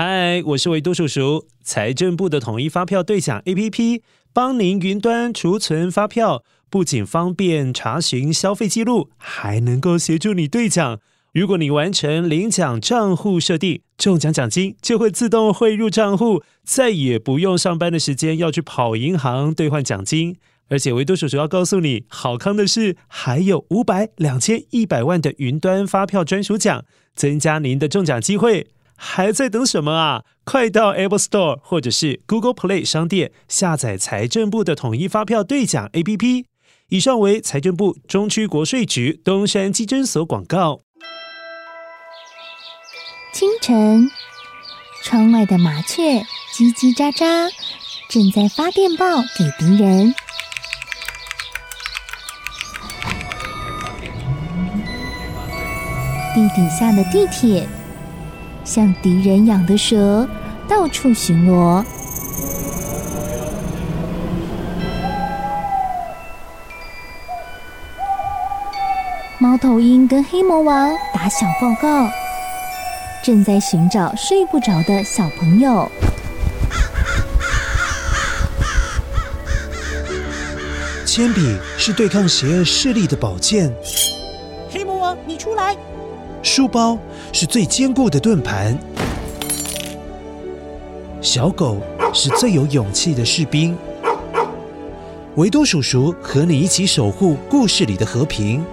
嗨，我是维多叔叔。财政部的统一发票兑奖 APP 帮您云端储存发票，不仅方便查询消费记录，还能够协助你兑奖。如果你完成领奖账户设定，中奖奖金就会自动汇入账户，再也不用上班的时间要去跑银行兑换奖金。而且维多叔叔要告诉你，好康的是，还有五百、两千、一百万的云端发票专属奖，增加您的中奖机会。还在等什么啊？快到 Apple Store 或者是 Google Play 商店下载财政部的统一发票兑奖 APP。以上为财政部中区国税局东山基征所广告。清晨，窗外的麻雀叽叽喳喳，正在发电报给敌人。地底下的地铁。像敌人养的蛇，到处巡逻。猫头鹰跟黑魔王打小报告，正在寻找睡不着的小朋友。铅笔是对抗邪恶势力的宝剑。黑魔王，你出来！书包是最坚固的盾牌，小狗是最有勇气的士兵。维多叔叔和你一起守护故事里的和平。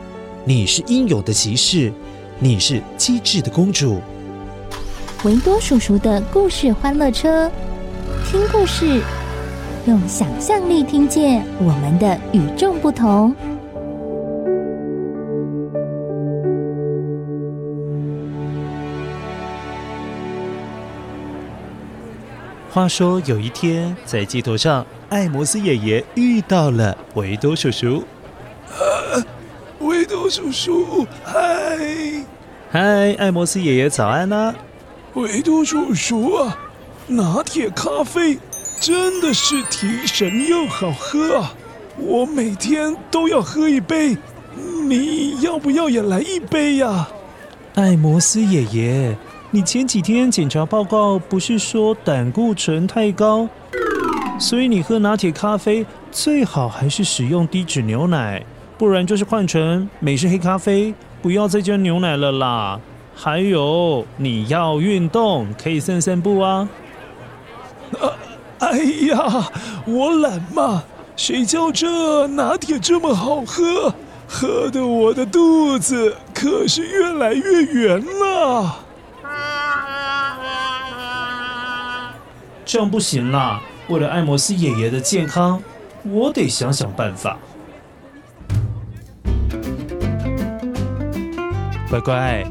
你是英勇的骑士，你是机智的公主。维多叔叔的故事欢乐车，听故事，用想象力听见我们的与众不同。话说有一天，在街头上，艾摩斯爷爷遇到了维多叔叔。啊，维多叔叔，嗨！嗨，艾摩斯爷爷，早安啊！维多叔叔啊，拿铁咖啡真的是提神又好喝啊！我每天都要喝一杯，你要不要也来一杯呀？啊？艾摩斯爷爷。你前几天检查报告不是说胆固醇太高，所以你喝拿铁咖啡最好还是使用低脂牛奶，不然就是换成美式黑咖啡，不要再加牛奶了啦。还有你要运动，可以散散步啊。啊，哎呀，我懒嘛，谁叫这拿铁这么好喝，喝的我的肚子可是越来越圆了。这样不行啦！为了艾摩斯爷爷的健康，我得想想办法。乖乖，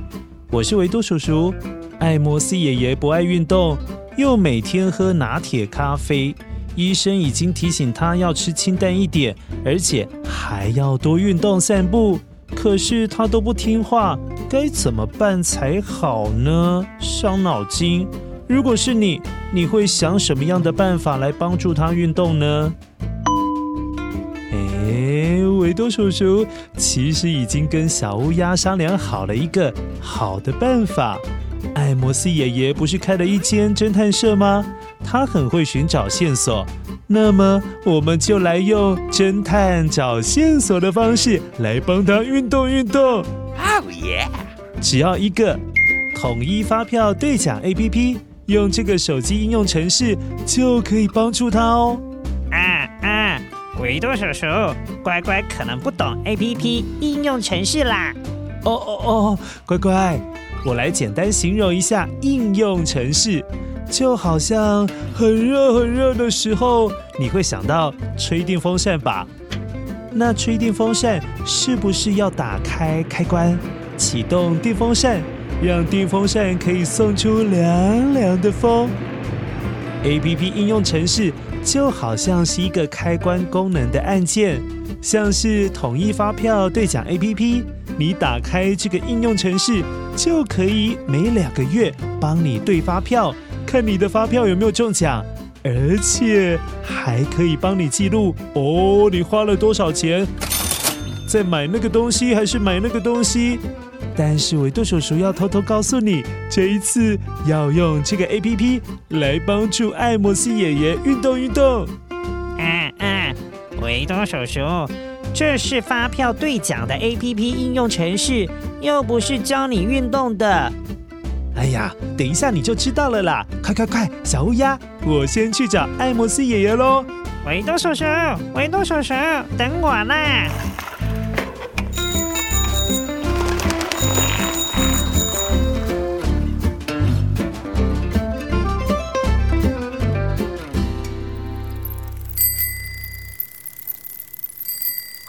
我是维多叔叔。艾摩斯爷爷不爱运动，又每天喝拿铁咖啡，医生已经提醒他要吃清淡一点，而且还要多运动散步。可是他都不听话，该怎么办才好呢？伤脑筋。如果是你，你会想什么样的办法来帮助他运动呢？哎，维多叔叔其实已经跟小乌鸦商量好了一个好的办法。艾摩斯爷爷不是开了一间侦探社吗？他很会寻找线索。那么，我们就来用侦探找线索的方式来帮他运动运动。哦耶只要一个统一发票兑奖 APP。用这个手机应用程式就可以帮助他哦。啊啊，维多叔叔，乖乖可能不懂 APP 应用程式啦。哦哦哦，乖乖，我来简单形容一下应用程式，就好像很热很热的时候，你会想到吹电风扇吧？那吹电风扇是不是要打开开关，启动电风扇？让电风扇可以送出凉凉的风。APP 应用程式就好像是一个开关功能的按键，像是统一发票兑奖 APP。你打开这个应用程式，就可以每两个月帮你兑发票，看你的发票有没有中奖，而且还可以帮你记录哦，你花了多少钱，在买那个东西还是买那个东西。但是维多叔叔要偷偷告诉你，这一次要用这个 APP 来帮助艾莫斯爷爷运动运动。嗯嗯，维多叔叔，这是发票兑奖的 APP 应用程式，又不是教你运动的。哎呀，等一下你就知道了啦！快快快，小乌鸦，我先去找艾摩斯爷爷喽。维多叔叔，维多叔叔，等我啦！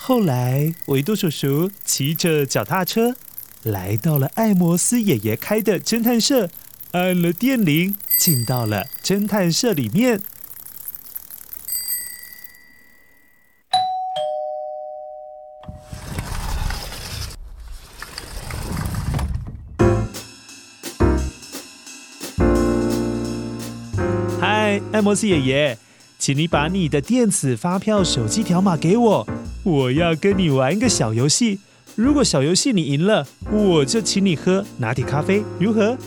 后来，维多叔叔骑着脚踏车来到了艾摩斯爷爷开的侦探社，按了电铃，进到了侦探社里面。嗨，艾摩斯爷爷，请你把你的电子发票手机条码给我。我要跟你玩一个小游戏，如果小游戏你赢了，我就请你喝拿铁咖啡，如何？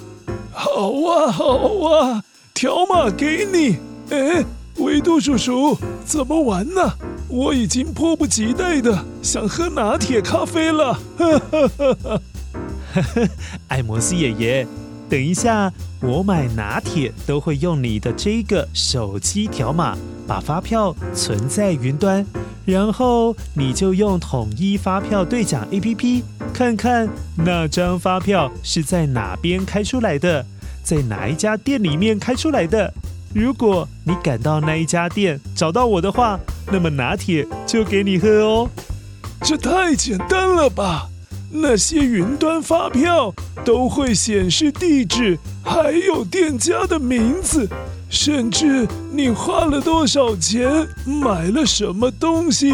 好啊，好啊，条码给你。哎，维度叔叔，怎么玩呢？我已经迫不及待的想喝拿铁咖啡了。哈哈哈哈哈！艾摩斯爷爷，等一下我买拿铁都会用你的这个手机条码，把发票存在云端。然后你就用统一发票兑奖 APP 看看那张发票是在哪边开出来的，在哪一家店里面开出来的。如果你赶到那一家店找到我的话，那么拿铁就给你喝哦。这太简单了吧？那些云端发票都会显示地址，还有店家的名字。甚至你花了多少钱，买了什么东西，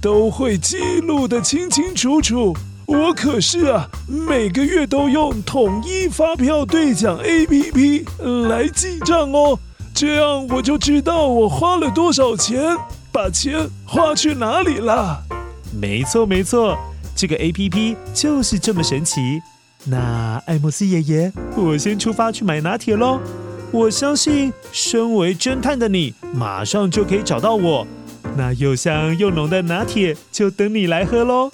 都会记录得清清楚楚。我可是啊，每个月都用统一发票兑奖 APP 来记账哦，这样我就知道我花了多少钱，把钱花去哪里了。没错没错，这个 APP 就是这么神奇。那艾莫斯爷爷，我先出发去买拿铁喽。我相信，身为侦探的你，马上就可以找到我。那又香又浓的拿铁，就等你来喝喽！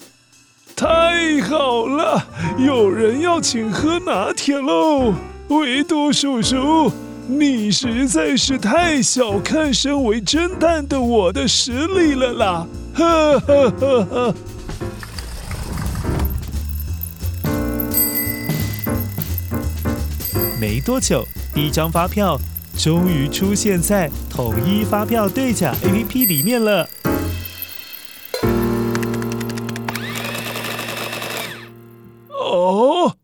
太好了，有人要请喝拿铁喽！维多叔叔，你实在是太小看身为侦探的我的实力了啦！呵呵呵呵。没多久。第一张发票终于出现在统一发票兑奖 APP 里面了。哦，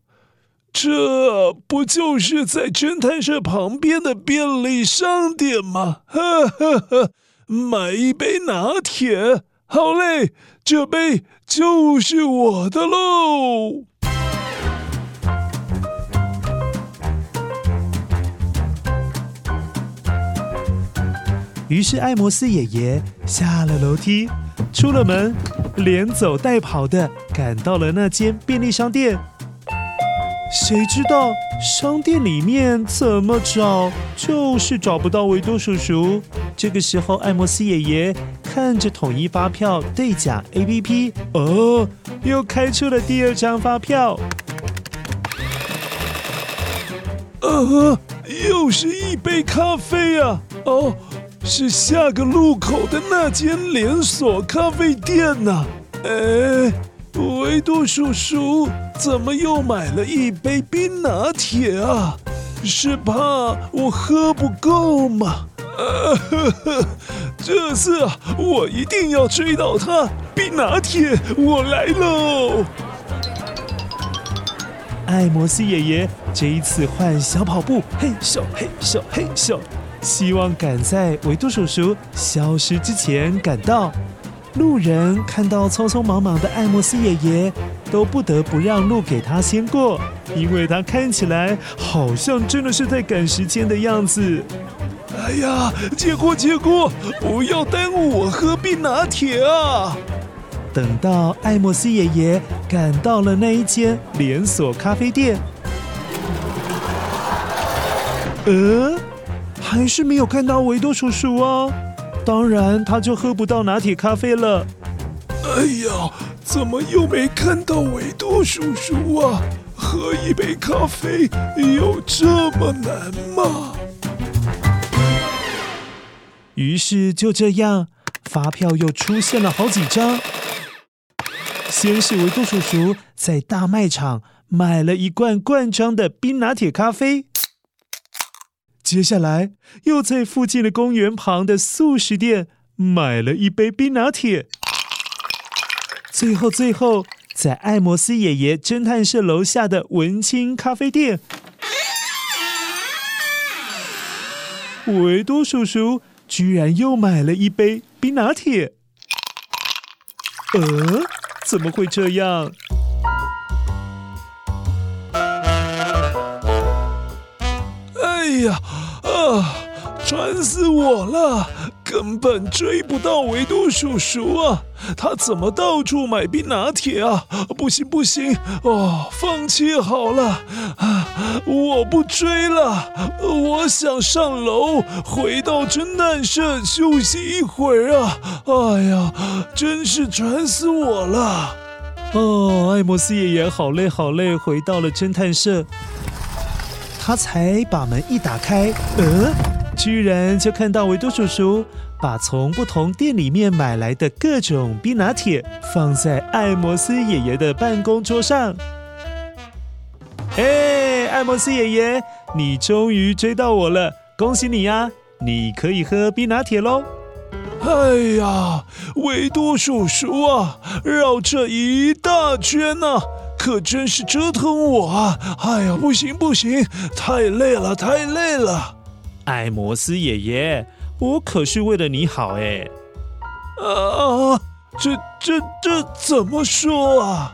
这不就是在侦探社旁边的便利商店吗？呵呵呵，买一杯拿铁，好嘞，这杯就是我的喽。于是艾摩斯爷爷下了楼梯，出了门，连走带跑的赶到了那间便利商店。谁知道商店里面怎么找，就是找不到维多叔叔。这个时候，艾摩斯爷爷看着统一发票兑奖 APP，哦，又开出了第二张发票。呃，又是一杯咖啡啊！哦。是下个路口的那间连锁咖啡店呐、啊！哎，维多叔叔怎么又买了一杯冰拿铁啊？是怕我喝不够吗？呃呵呵，这次，我一定要追到他！冰拿铁，我来喽！艾摩斯爷爷这一次换小跑步，嘿咻嘿咻嘿咻。希望赶在维多叔叔消失之前赶到。路人看到匆匆忙忙的艾莫斯爷爷，都不得不让路给他先过，因为他看起来好像真的是在赶时间的样子。哎呀，借过借过，不要耽误我喝冰拿铁啊！等到艾莫斯爷爷赶到了那一间连锁咖啡店，呃，还是没有看到维多叔叔啊！当然，他就喝不到拿铁咖啡了。哎呀，怎么又没看到维多叔叔啊？喝一杯咖啡有这么难吗？于是就这样，发票又出现了好几张。先是维多叔叔在大卖场买了一罐罐装的冰拿铁咖啡，接下来又在附近的公园旁的素食店买了一杯冰拿铁，最后最后在艾摩斯爷爷侦探社楼下的文青咖啡店，维多叔叔居然又买了一杯冰拿铁，呃。怎么会这样？烦死我了！根本追不到维多叔叔啊！他怎么到处买冰拿铁啊？不行不行，哦，放弃好了，啊，我不追了，我想上楼回到侦探社休息一会儿啊！哎呀，真是烦死我了！哦，艾莫斯爷爷好累好累，回到了侦探社，他才把门一打开，呃。居然就看到维多叔叔把从不同店里面买来的各种冰拿铁放在艾摩斯爷爷的办公桌上。哎，艾摩斯爷爷，你终于追到我了，恭喜你呀！你可以喝冰拿铁喽。哎呀，维多叔叔啊，绕这一大圈呢，可真是折腾我啊！哎呀，不行不行，太累了太累了。艾摩斯爷爷，我可是为了你好哎！啊，这这这怎么说啊？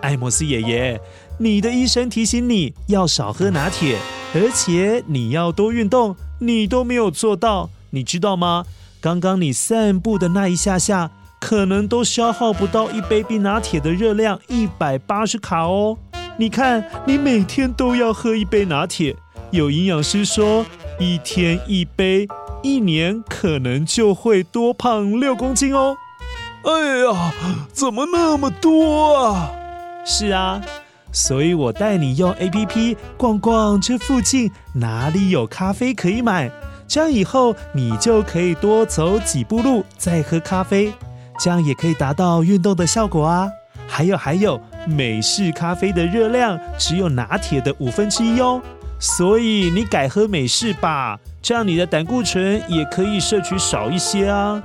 艾摩斯爷爷，你的医生提醒你要少喝拿铁，而且你要多运动，你都没有做到，你知道吗？刚刚你散步的那一下下，可能都消耗不到一杯冰拿铁的热量一百八十卡哦。你看，你每天都要喝一杯拿铁，有营养师说。一天一杯，一年可能就会多胖六公斤哦。哎呀，怎么那么多啊？是啊，所以我带你用 APP 逛逛这附近哪里有咖啡可以买，这样以后你就可以多走几步路再喝咖啡，这样也可以达到运动的效果啊。还有还有，美式咖啡的热量只有拿铁的五分之一哦。所以你改喝美式吧，这样你的胆固醇也可以摄取少一些啊。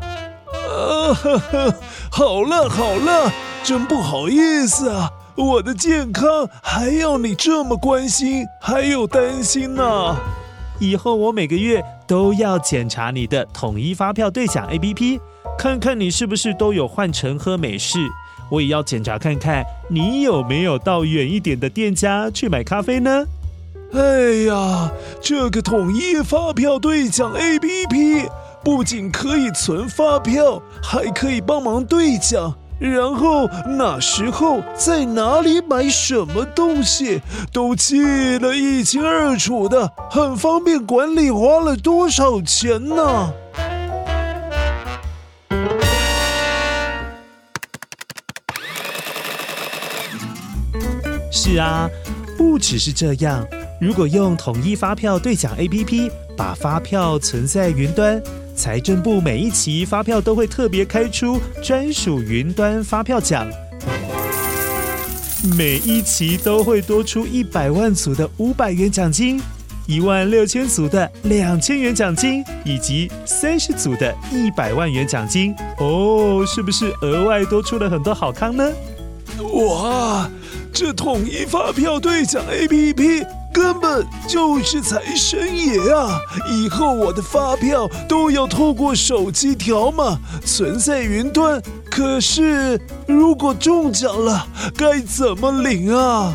呃呵呵，好了好了，真不好意思啊，我的健康还要你这么关心，还有担心呢。以后我每个月都要检查你的统一发票兑奖 APP，看看你是不是都有换成喝美式。我也要检查看看你有没有到远一点的店家去买咖啡呢。哎呀，这个统一发票兑奖 APP 不仅可以存发票，还可以帮忙兑奖，然后哪时候在哪里买什么东西都记得一清二楚的，很方便管理花了多少钱呢。是啊，不只是这样。如果用统一发票兑奖 APP 把发票存在云端，财政部每一期发票都会特别开出专属云端发票奖，每一期都会多出一百万组的五百元奖金，一万六千组的两千元奖金，以及三十组的一百万元奖金。哦，是不是额外多出了很多好康呢？哇，这统一发票兑奖 APP。根本就是财神爷啊！以后我的发票都要透过手机条码存在云端。可是如果中奖了，该怎么领啊？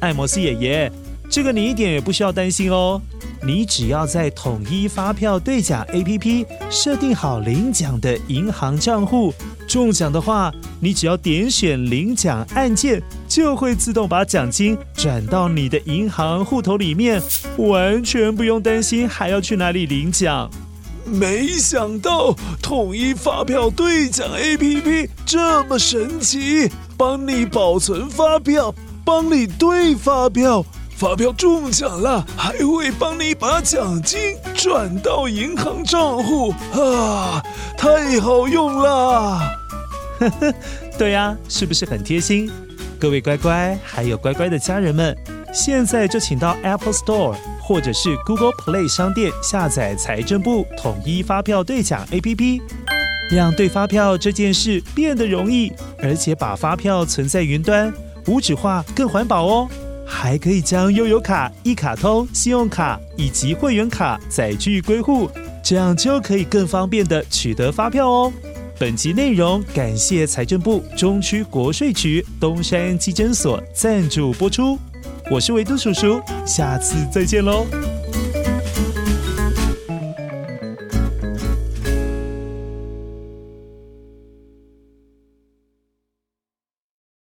艾摩斯爷爷，这个你一点也不需要担心哦。你只要在统一发票兑奖 APP 设定好领奖的银行账户，中奖的话，你只要点选领奖按键，就会自动把奖金转到你的银行户头里面，完全不用担心还要去哪里领奖。没想到统一发票兑奖 APP 这么神奇，帮你保存发票，帮你兑发票。发票中奖了，还会帮你把奖金转到银行账户啊！太好用了。呵呵，对呀，是不是很贴心？各位乖乖，还有乖乖的家人们，现在就请到 Apple Store 或者是 Google Play 商店下载财政部统一发票兑奖 APP，让兑发票这件事变得容易，而且把发票存在云端，无纸化更环保哦。还可以将悠游卡、一卡通、信用卡以及会员卡载具归户，这样就可以更方便地取得发票哦。本期内容感谢财政部中区国税局东山基征所赞助播出。我是维都叔叔，下次再见喽。